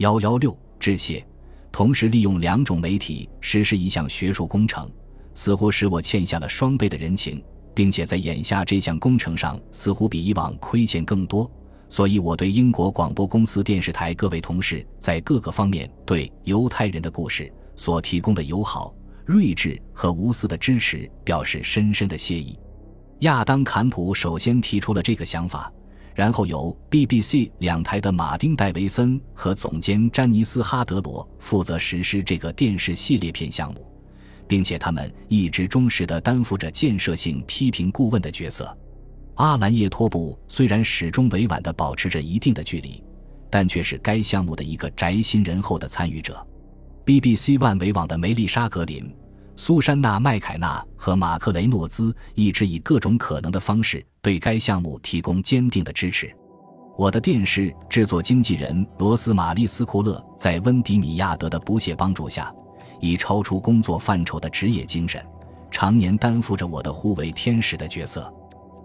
幺幺六致谢。同时利用两种媒体实施一项学术工程，似乎使我欠下了双倍的人情，并且在眼下这项工程上似乎比以往亏欠更多。所以，我对英国广播公司电视台各位同事在各个方面对犹太人的故事所提供的友好、睿智和无私的支持表示深深的谢意。亚当·坎普首先提出了这个想法。然后由 BBC 两台的马丁·戴维森和总监詹尼斯·哈德罗负责实施这个电视系列片项目，并且他们一直忠实地担负着建设性批评顾问的角色。阿兰·叶托布虽然始终委婉地保持着一定的距离，但却是该项目的一个宅心仁厚的参与者。BBC 万维网的梅丽莎·格林。苏珊娜·麦凯纳和马克雷诺兹一直以各种可能的方式对该项目提供坚定的支持。我的电视制作经纪人罗斯玛丽斯库勒在温迪米亚德的不懈帮助下，以超出工作范畴的职业精神，常年担负着我的护卫天使的角色。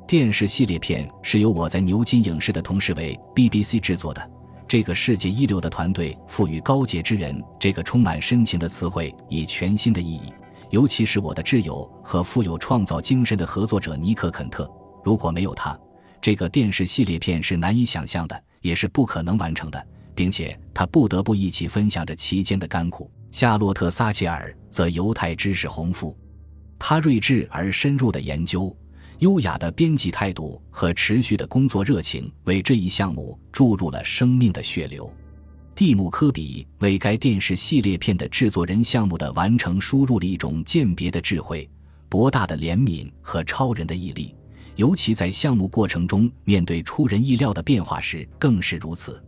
电视系列片是由我在牛津影视的同事为 BBC 制作的。这个世界一流的团队赋予“高洁之人”这个充满深情的词汇以全新的意义。尤其是我的挚友和富有创造精神的合作者尼克·肯特。如果没有他，这个电视系列片是难以想象的，也是不可能完成的，并且他不得不一起分享着其间的甘苦。夏洛特·撒切尔则犹太知识丰富，他睿智而深入的研究、优雅的编辑态度和持续的工作热情，为这一项目注入了生命的血流。蒂姆·科比为该电视系列片的制作人项目的完成输入了一种鉴别的智慧、博大的怜悯和超人的毅力，尤其在项目过程中面对出人意料的变化时更是如此。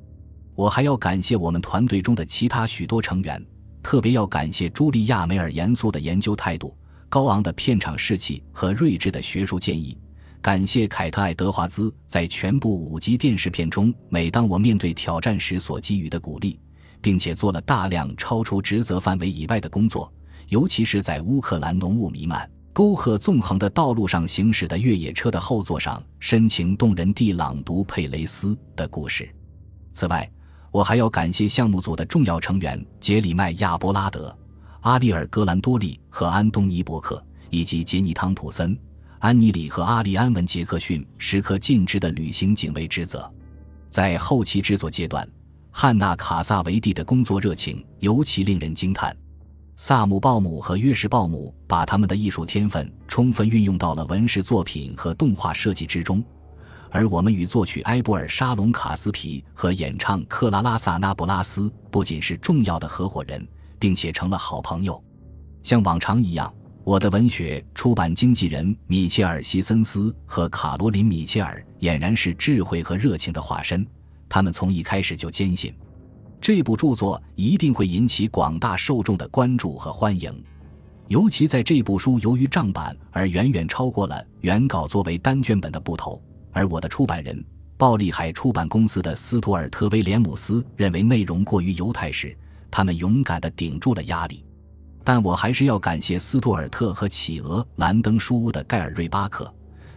我还要感谢我们团队中的其他许多成员，特别要感谢茱莉亚·梅尔严肃的研究态度、高昂的片场士气和睿智的学术建议。感谢凯特·爱德华兹在全部五集电视片中，每当我面对挑战时所给予的鼓励，并且做了大量超出职责范围以外的工作，尤其是在乌克兰浓雾弥漫、沟壑纵横的道路上行驶的越野车的后座上，深情动人地朗读佩雷斯的故事。此外，我还要感谢项目组的重要成员杰里麦亚·伯拉德、阿里尔·格兰多利和安东尼·伯克，以及杰尼·汤普森。安妮里和阿利安文杰克逊时刻尽职的履行警卫职责，在后期制作阶段，汉娜卡萨维蒂的工作热情尤其令人惊叹。萨姆鲍姆和约什鲍姆把他们的艺术天分充分运用到了文饰作品和动画设计之中，而我们与作曲埃布尔沙龙卡斯皮和演唱克拉拉萨那布拉斯不仅是重要的合伙人，并且成了好朋友，像往常一样。我的文学出版经纪人米切尔·希森斯和卡罗琳·米切尔俨然是智慧和热情的化身。他们从一开始就坚信，这部著作一定会引起广大受众的关注和欢迎。尤其在这部书由于账版而远远超过了原稿作为单卷本的部头，而我的出版人暴利海出版公司的斯图尔特·威廉姆斯认为内容过于犹太时，他们勇敢地顶住了压力。但我还是要感谢斯图尔特和企鹅兰登书屋的盖尔瑞巴克，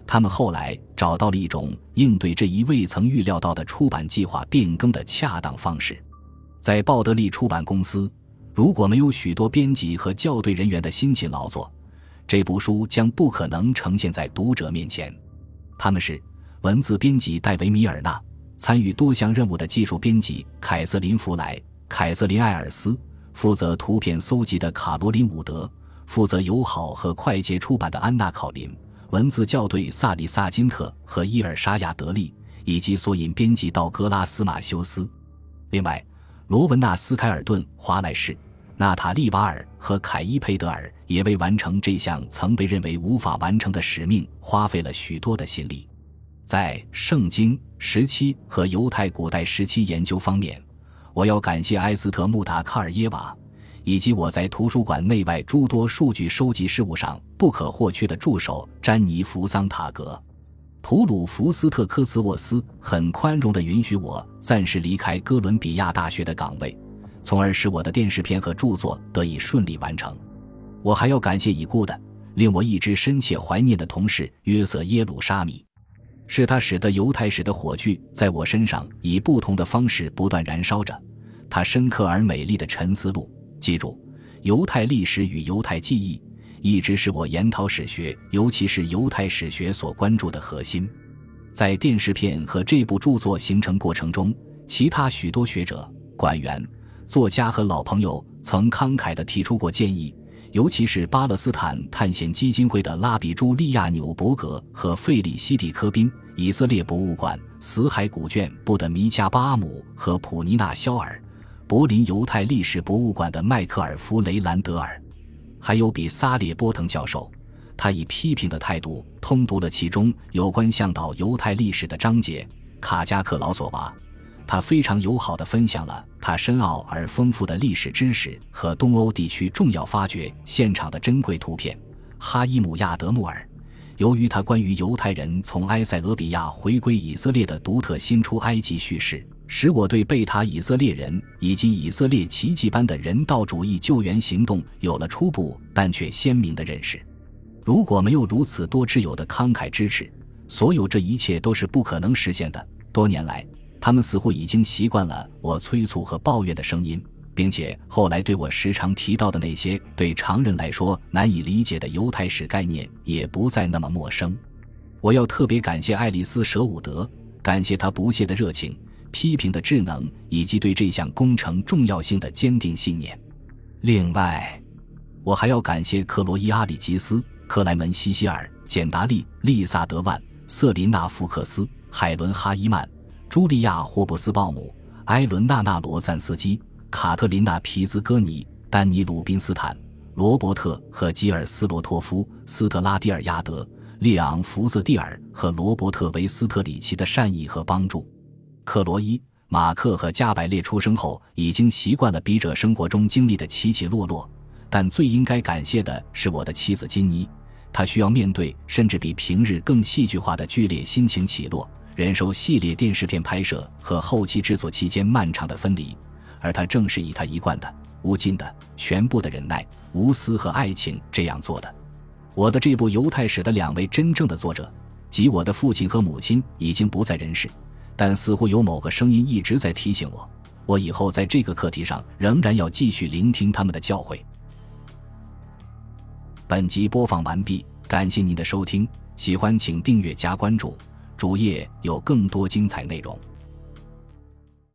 他们后来找到了一种应对这一未曾预料到的出版计划变更的恰当方式。在鲍德利出版公司，如果没有许多编辑和校对人员的辛勤劳作，这部书将不可能呈现在读者面前。他们是文字编辑戴维米尔纳，参与多项任务的技术编辑凯瑟琳弗莱、凯瑟琳艾尔斯。负责图片搜集的卡罗琳·伍德，负责友好和快捷出版的安娜·考林，文字校对萨里萨·金特和伊尔沙亚·德利，以及索引编辑道格拉斯·马修斯。另外，罗文纳斯·凯尔顿、华莱士、娜塔莉·瓦尔和凯伊·佩德尔也为完成这项曾被认为无法完成的使命花费了许多的心力。在圣经时期和犹太古代时期研究方面。我要感谢埃斯特·穆达卡尔耶娃，以及我在图书馆内外诸多数据收集事务上不可或缺的助手詹妮弗桑塔格。普鲁福斯特科斯沃斯很宽容地允许我暂时离开哥伦比亚大学的岗位，从而使我的电视片和著作得以顺利完成。我还要感谢已故的、令我一直深切怀念的同事约瑟耶鲁沙米。是他使得犹太史的火炬在我身上以不同的方式不断燃烧着，他深刻而美丽的沉思录。记住，犹太历史与犹太记忆一直是我研讨史学，尤其是犹太史学所关注的核心。在电视片和这部著作形成过程中，其他许多学者、馆员、作家和老朋友曾慷慨地提出过建议。尤其是巴勒斯坦探险基金会的拉比朱利亚纽伯格和费里西蒂科宾、以色列博物馆死海古卷部的米加巴阿姆和普尼纳肖尔、柏林犹太历史博物馆的迈克尔弗雷兰德尔，还有比萨列波腾教授，他以批评的态度通读了其中有关向导犹太历史的章节。卡加克劳索娃。他非常友好地分享了他深奥而丰富的历史知识和东欧地区重要发掘现场的珍贵图片。哈伊姆亚德穆尔，由于他关于犹太人从埃塞俄比亚回归以色列的独特新出埃及叙事，使我对贝塔以色列人以及以色列奇迹般的人道主义救援行动有了初步但却鲜明的认识。如果没有如此多挚友的慷慨支持，所有这一切都是不可能实现的。多年来。他们似乎已经习惯了我催促和抱怨的声音，并且后来对我时常提到的那些对常人来说难以理解的犹太史概念也不再那么陌生。我要特别感谢爱丽丝·舍伍德，感谢她不懈的热情、批评的智能以及对这项工程重要性的坚定信念。另外，我还要感谢克罗伊·阿里吉斯、克莱门·西希尔、简达利、丽萨德万、瑟琳娜·福克斯、海伦·哈伊曼。茱莉亚·霍布斯鲍姆、埃伦·纳纳罗赞斯基、卡特琳娜·皮兹戈尼、丹尼·鲁宾斯坦、罗伯特和吉尔斯罗托夫、斯特拉蒂尔亚德、列昂·福瑟蒂尔和罗伯特·维斯特里奇的善意和帮助。克罗伊、马克和加百列出生后已经习惯了笔者生活中经历的起起落落，但最应该感谢的是我的妻子金妮，她需要面对甚至比平日更戏剧化的剧烈心情起落。忍受系列电视片拍摄和后期制作期间漫长的分离，而他正是以他一贯的无尽的全部的忍耐、无私和爱情这样做的。我的这部犹太史的两位真正的作者，即我的父亲和母亲，已经不在人世，但似乎有某个声音一直在提醒我，我以后在这个课题上仍然要继续聆听他们的教诲。本集播放完毕，感谢您的收听，喜欢请订阅加关注。主页有更多精彩内容。